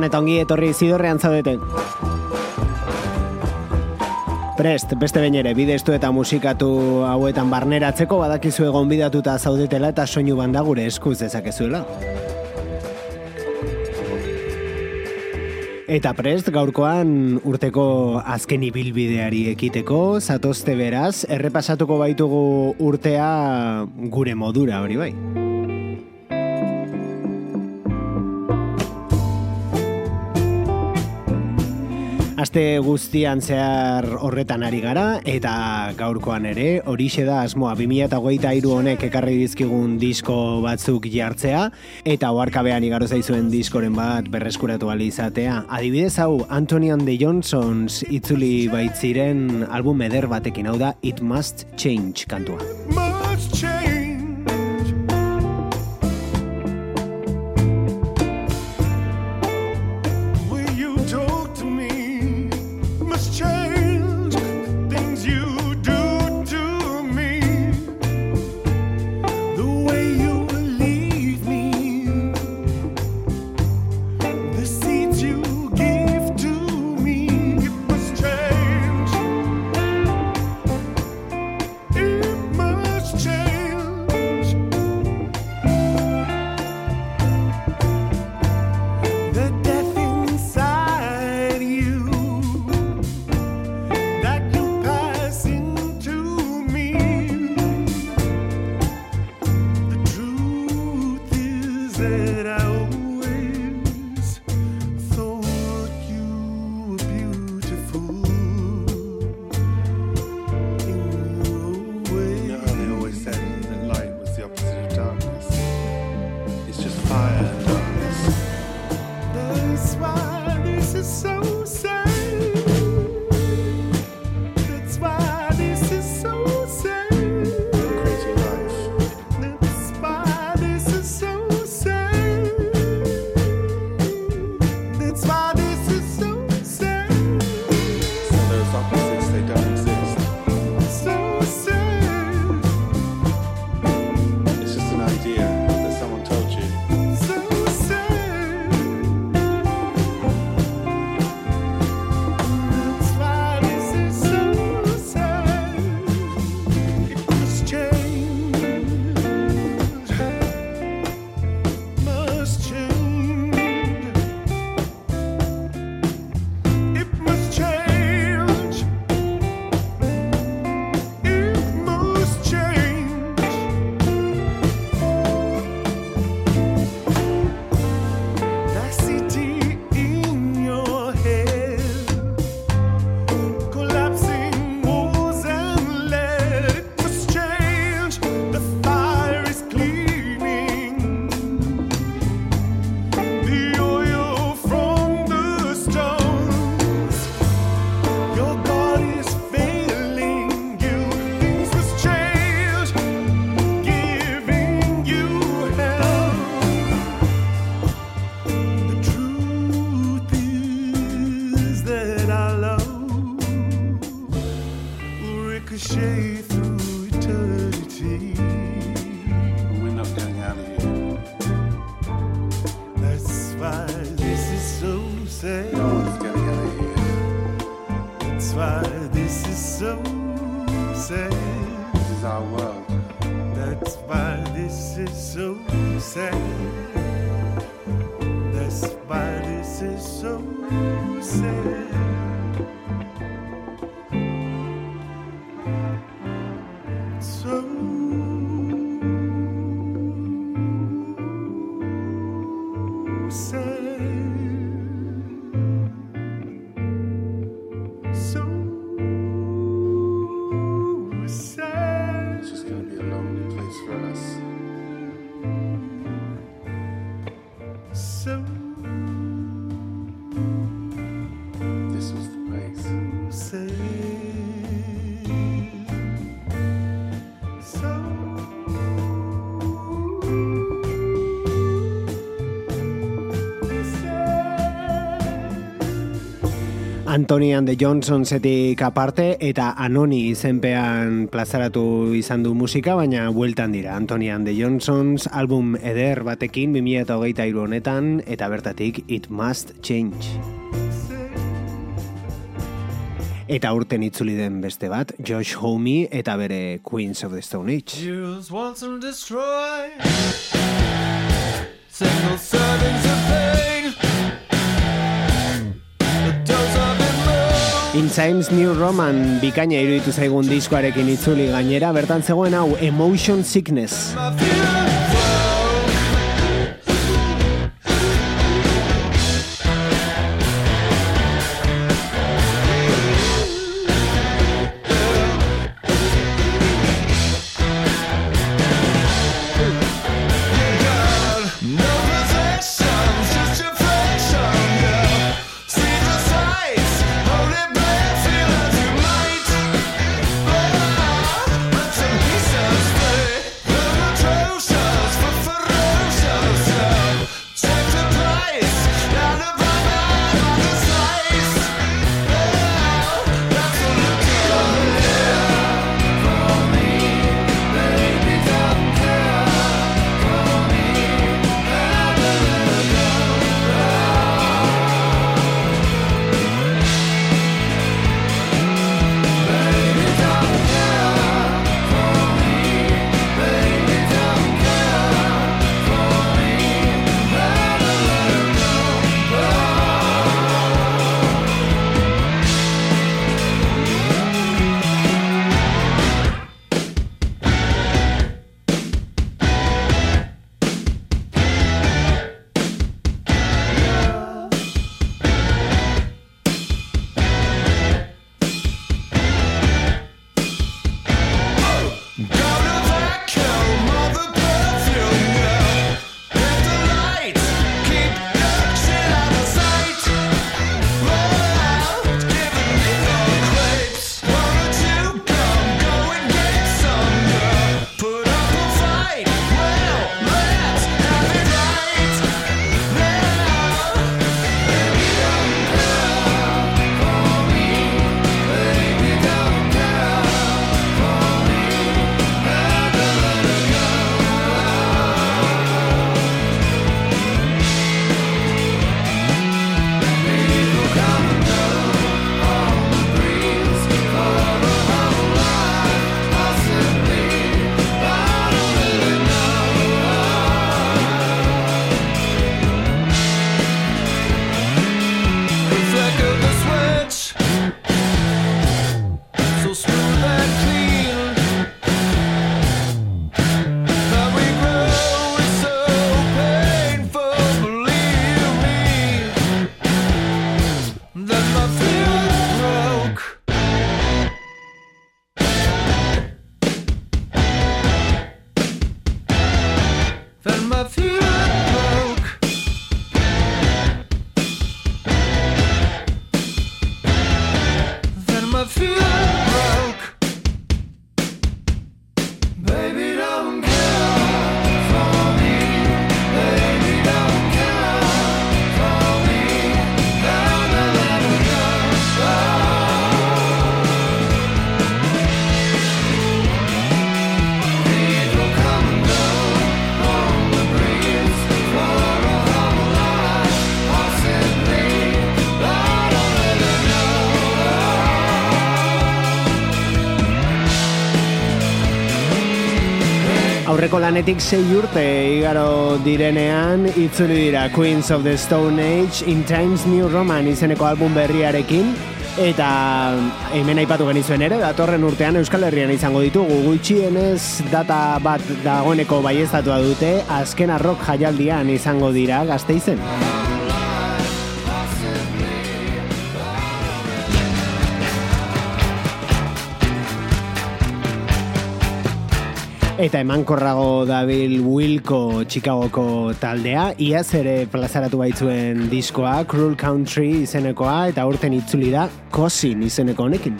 Gabon eta ongi etorri zidorrean zaudeten. Prest, beste behin ere, bidestu eta musikatu hauetan barneratzeko badakizu egon bidatuta zaudetela eta soinu banda gure eskuz dezakezuela. Eta prest, gaurkoan urteko azken ibilbideari ekiteko, zatozte beraz, errepasatuko baitugu urtea gure modura, hori bai. Aste guztian zehar horretan ari gara eta gaurkoan ere horixe da asmoa 2023 honek ekarri dizkigun disko batzuk jartzea eta oharkabean igaro zaizuen diskoren bat berreskuratu izatea. Adibidez hau Antonian de Johnsons itzuli bait ziren album eder batekin hau da It Must Change kantua. It must change. Anthony and the Johnsonsetik aparte eta Anoni izenpean plazaratu izan du musika, baina bueltan dira. Anthony and the Johnsons album eder batekin 2008 honetan eta bertatik It Must Change. Eta urten itzuli den beste bat, Josh Homme eta bere Queens of the Stone Age. Use Times New Roman bikaina iruditu zaigun diskoarekin itzuli gainera, bertan zegoen hau Emotion Sickness. Aurreko lanetik sei urte igaro direnean itzuli dira Queens of the Stone Age in Times New Roman izeneko album berriarekin eta hemen aipatu genizuen ere datorren urtean Euskal Herrian izango ditugu gutxienez data bat dagoeneko baieztatua dute azken arrok jaialdian izango dira gazteizen. Eta emankorrago dabil Wilco Chicagoko taldea, iaz ere plazaratu baitzuen diskoa, Cruel Country izenekoa, eta urten itzuli da Cosin izeneko honekin.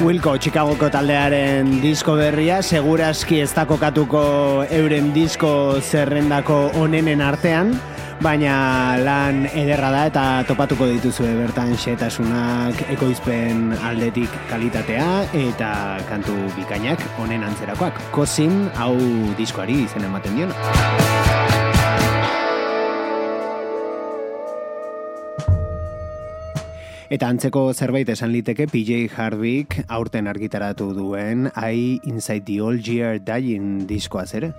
Wilco Chicagoko taldearen disko berria, segurazki ez da kokatuko euren disko zerrendako onenen artean, baina lan ederra da eta topatuko dituzue bertan xetasunak ekoizpen aldetik kalitatea eta kantu bikainak honen antzerakoak. Kozin hau diskoari izen ematen diona. Eta antzeko zerbait esan liteke PJ Harvick aurten argitaratu duen I Inside the Old Year Dying diskoaz ere.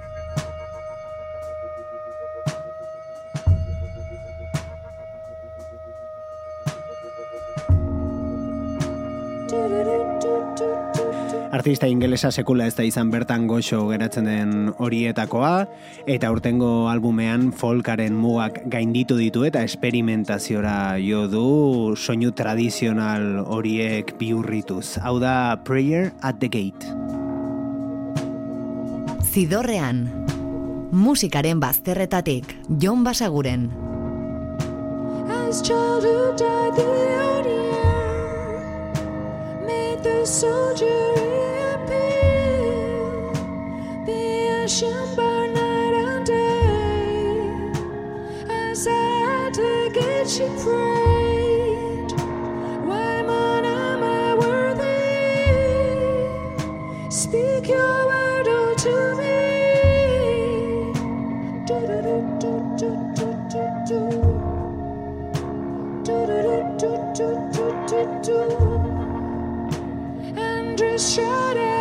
Artista ingelesa sekula ez da izan bertan goxo geratzen den horietakoa, eta urtengo albumean folkaren mugak gainditu ditu eta esperimentaziora jo du soinu tradizional horiek biurrituz. Hau da Prayer at the Gate. Zidorrean, musikaren bazterretatik, Jon Basaguren. As childhood died, the year the soldier appear. The ashen night and day. As at the gate she prayed, Why, man, am I worthy? Speak your word to me. Do do do do do do. Do do do do do do do. do. Shrouded in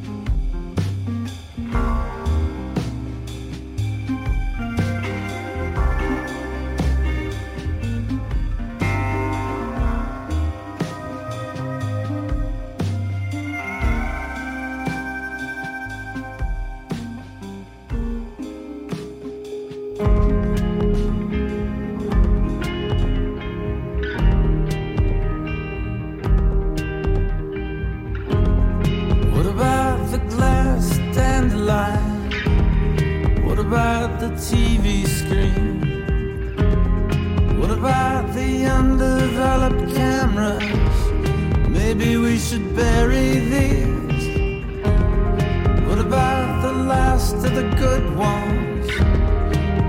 About the TV screen? What about the undeveloped cameras? Maybe we should bury these. What about the last of the good ones?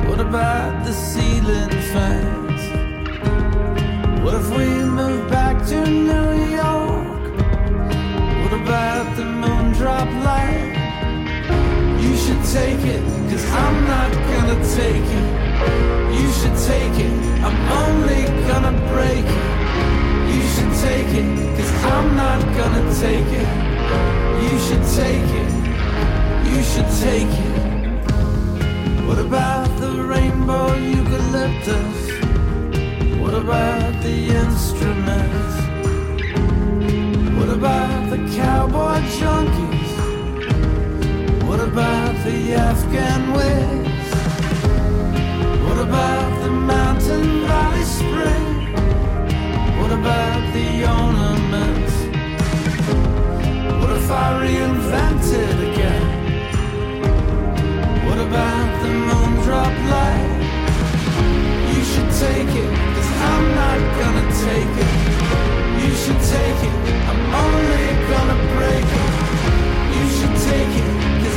What about the ceiling fans? What if we move back to New York? What about the moon drop light? Should take it, cause I'm not gonna take it. You should take it, I'm only gonna break it. You should take it, cause I'm not gonna take it. You should take it, you should take it. What about the rainbow eucalyptus? What about the instruments? What about the cowboy junkies? What about the Afghan wigs? What about the mountain valley spring? What about the ornaments? What if I reinvented again? What about the moon drop light? You should take it, cause I'm not gonna take it. You should take it, I'm only gonna break it. You should take it,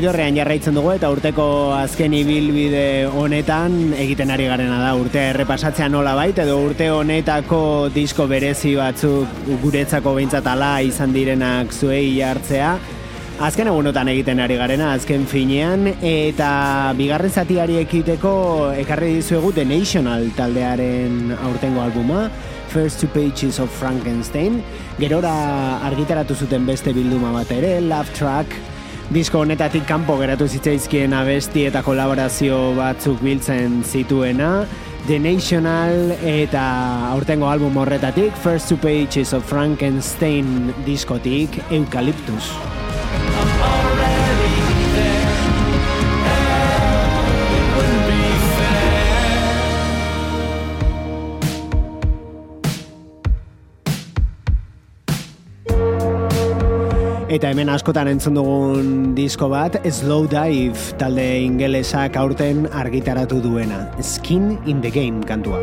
Zidorrean jarraitzen dugu eta urteko azken ibilbide honetan egiten ari garena da urtea errepasatzea nola bait edo urte honetako disko berezi batzuk guretzako behintzat ala izan direnak zuei hartzea. Azken egunotan egiten ari garena, azken finean, eta bigarren zatiari ekiteko ekarri dizuegu The National taldearen aurtengo albuma, First Two Pages of Frankenstein, gerora argitaratu zuten beste bilduma bat ere, Love Track, Disko honetatik kanpo geratu zitzaizkien abesti eta kolaborazio batzuk biltzen zituena, The National eta aurtengo album horretatik First Two Pages of Frankenstein diskotik Eucalyptus. Eta hemen askotan entzun dugun disko bat, Slow Dive talde ingelesak aurten argitaratu duena. Skin in the Game kantua.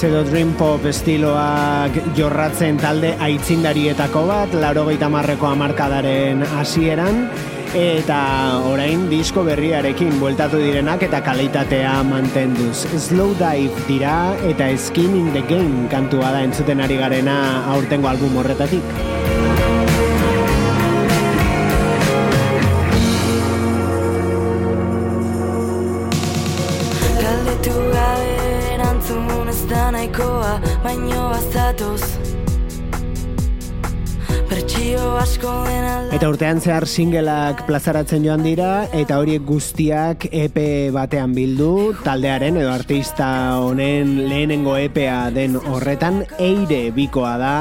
Shoegaze edo Dream Pop estiloak jorratzen talde aitzindarietako bat, laurogeita marreko amarkadaren hasieran, eta orain disko berriarekin bueltatu direnak eta kalitatea mantenduz. Slow Dive dira eta Skin in the Game kantua da entzuten ari garena aurtengo album horretatik. Urtean zehar singleak plazaratzen joan dira eta horiek guztiak EP batean bildu taldearen edo artista honen lehenengo EPA den horretan eire bikoa da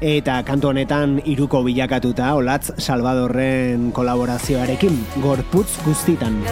eta kantu honetan iruko bilakatuta olatz Salvadorren kolaborazioarekin gorputz guztitan.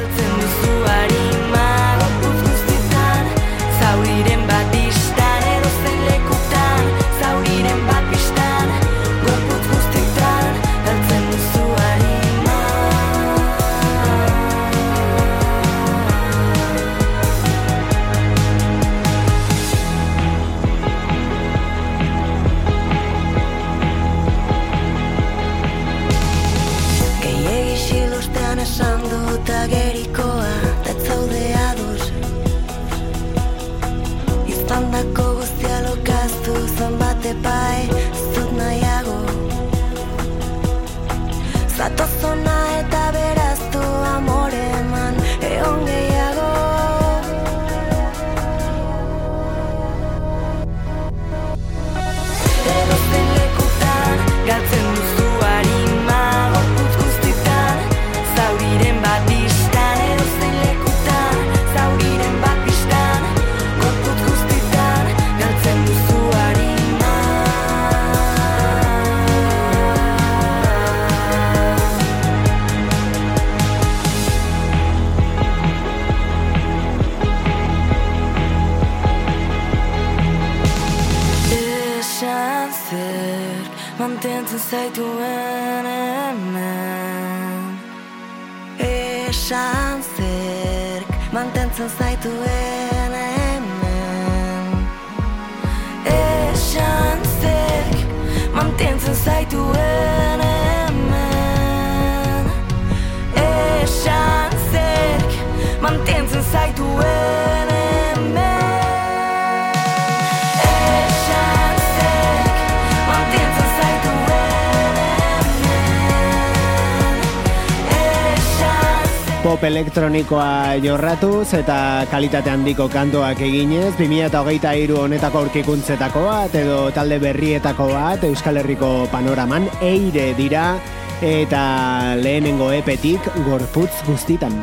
Elektronikoa jorratuz eta kalitate handiko kantoak eginez, 2023 honetako aurkikuntzetako bat edo talde berrietako bat Euskal Herriko panoraman eire dira eta lehenengo epetik gorputz guztitan.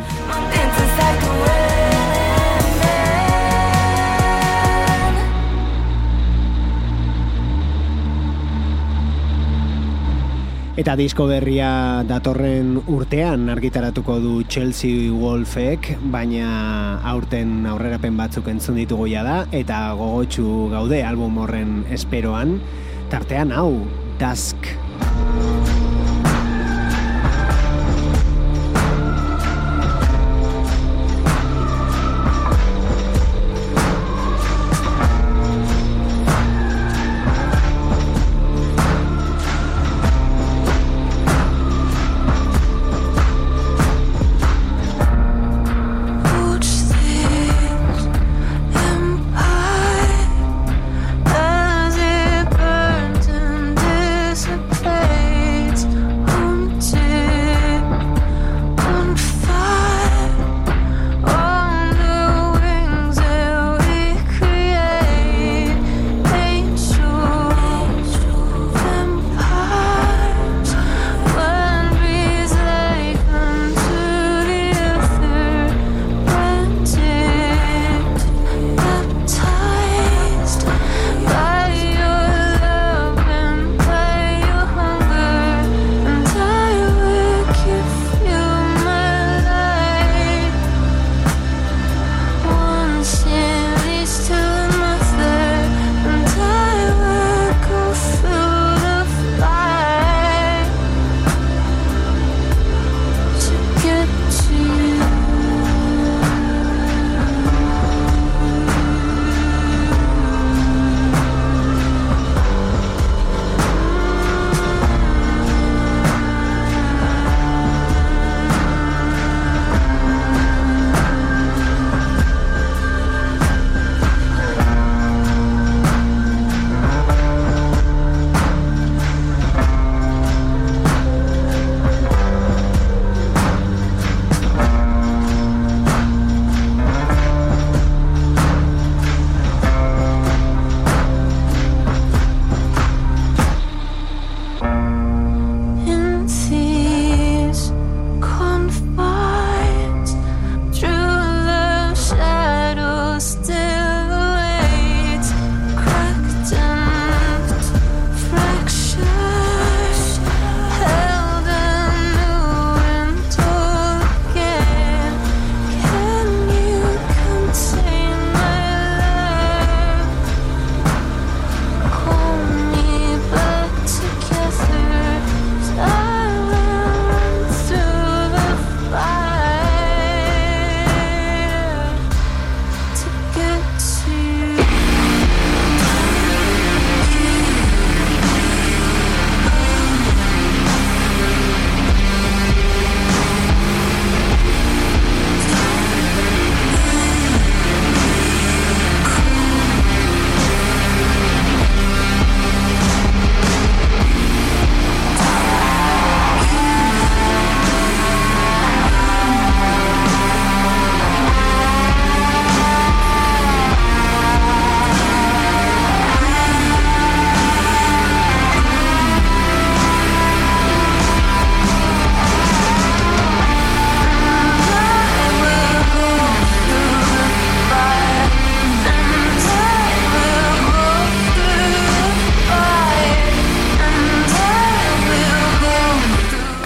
Eta disko berria datorren urtean argitaratuko du Chelsea Wolfek, baina aurten aurrerapen batzuk entzun ditugu ja da, eta gogotsu gaude album horren esperoan, tartean hau, Dusk.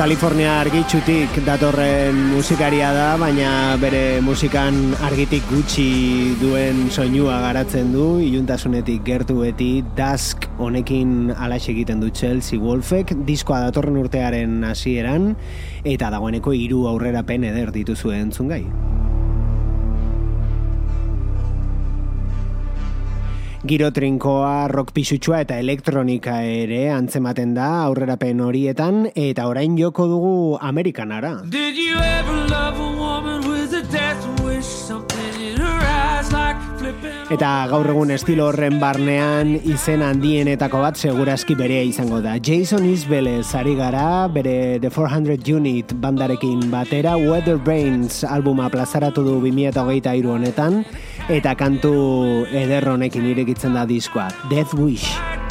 California argitxutik datorren musikaria da, baina bere musikan argitik gutxi duen soinua garatzen du, iluntasunetik gertu beti Dusk honekin alaxe egiten du Chelsea Wolfek, diskoa datorren urtearen hasieran eta dagoeneko hiru aurrerapen eder dituzuen entzungai. gai. Giro trinkoa, rock pisutsua eta elektronika ere antzematen da aurrerapen horietan eta orain joko dugu Amerikanara. Did you ever love a woman with a death wish something? Eta gaur egun estilo horren barnean izen handienetako bat segurazki berea izango da. Jason Isbelez ari gara, bere The 400 Unit bandarekin batera Weather Brains albuma plazaratu du 2008 honetan eta kantu eder honekin irekitzen da diskoa Death Wish.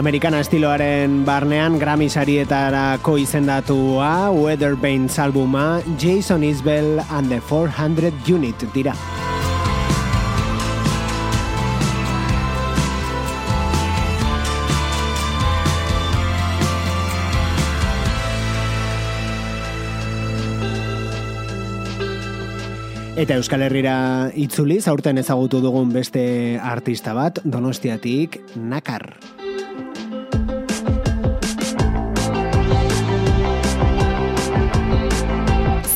Amerikana estiloaren barnean Grammy sarietarako izendatua Weatherbanes albuma Jason Isbell and the 400 Unit dira. Eta Euskal Herrira itzuliz aurten ezagutu dugun beste artista bat, Donostiatik Nakar.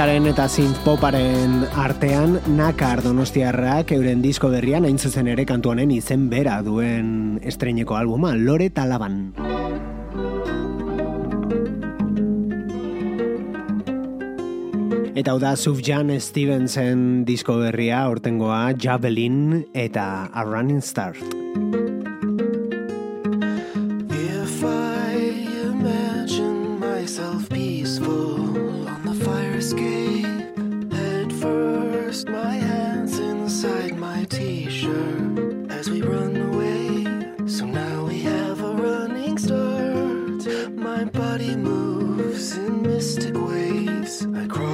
musikaren eta zin poparen artean naka ardonostiarrak euren disko berrian hain zuzen ere kantu honen izen bera duen estreineko albuma Lore Talaban. Eta hau da Sufjan Stevensen disko berria, hortengoa Javelin eta A Running Start.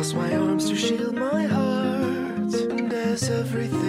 cross my arms to shield my heart. And as everything.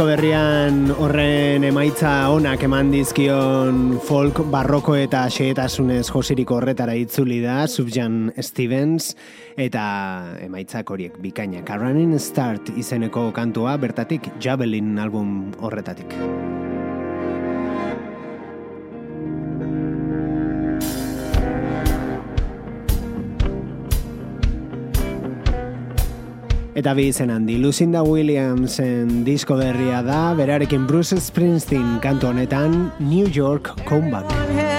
disko berrian horren emaitza onak eman dizkion folk barroko eta xeetasunez josiriko horretara itzuli da Subjan Stevens eta emaitzak horiek bikainak A Running Start izeneko kantua bertatik Javelin album horretatik. eta bi izen handi Lucinda Williamsen disko berria da berarekin Bruce Springsteen kantu honetan New York Comeback.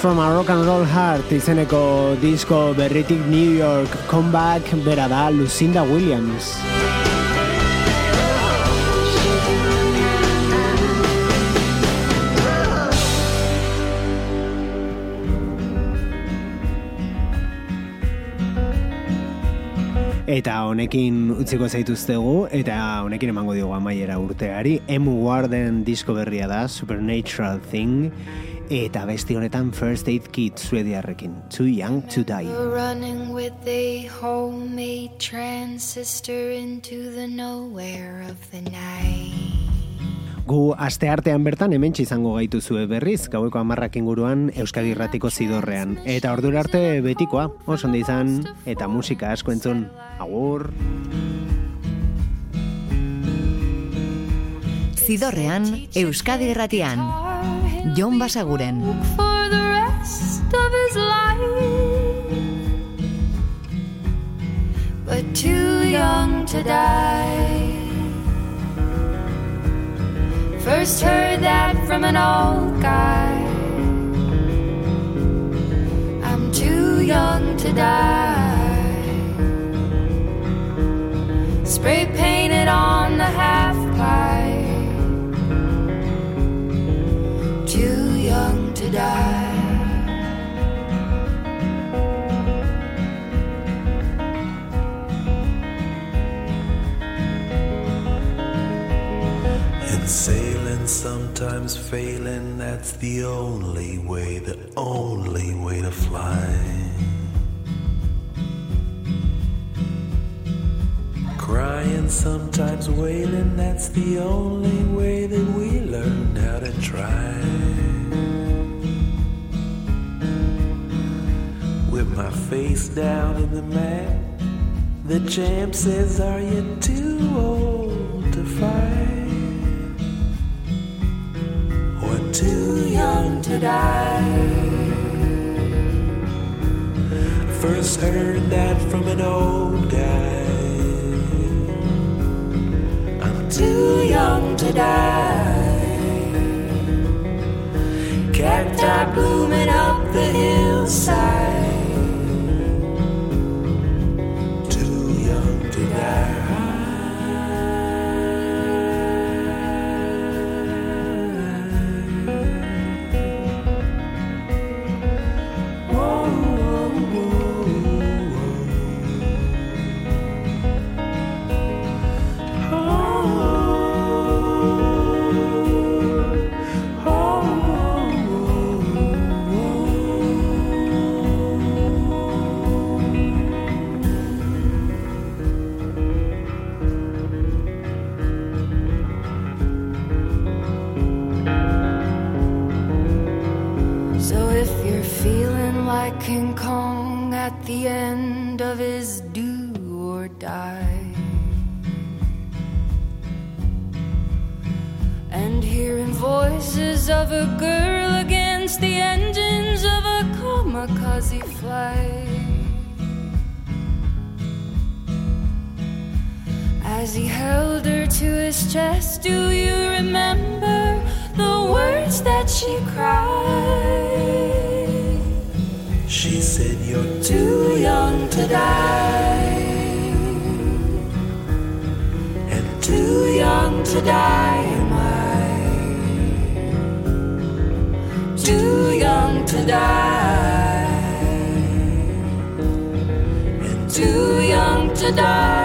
From a Rock and Roll Heart izeneko disko berritik New York Comeback bera da Lucinda Williams. Eta honekin utziko zaituztegu, eta honekin emango diogu amaiera urteari. Emu Warden disko berria da, Supernatural Thing, eta besti honetan First Aid Kit suediarrekin. Too Young to Die. Running with a homemade transistor into the nowhere of the night. Gu aste artean bertan hementsi izango gaituzue berriz, gaueko amarrak inguruan Euskadi Irratiko zidorrean. Eta ordura arte betikoa, oso ondo izan, eta musika asko entzun. Agur! Zidorrean, Euskadi Irratian. Jon Basaguren. But too young to die. First heard that from an old guy. Sometimes failing, that's the only way, the only way to fly. Crying, sometimes wailing, that's the only way that we learn how to try. With my face down in the mat, the champ says, Are you too old to fight? Too young to die? First heard that from an old guy. I'm too young to die. Cacti blooming up the hillside. Die.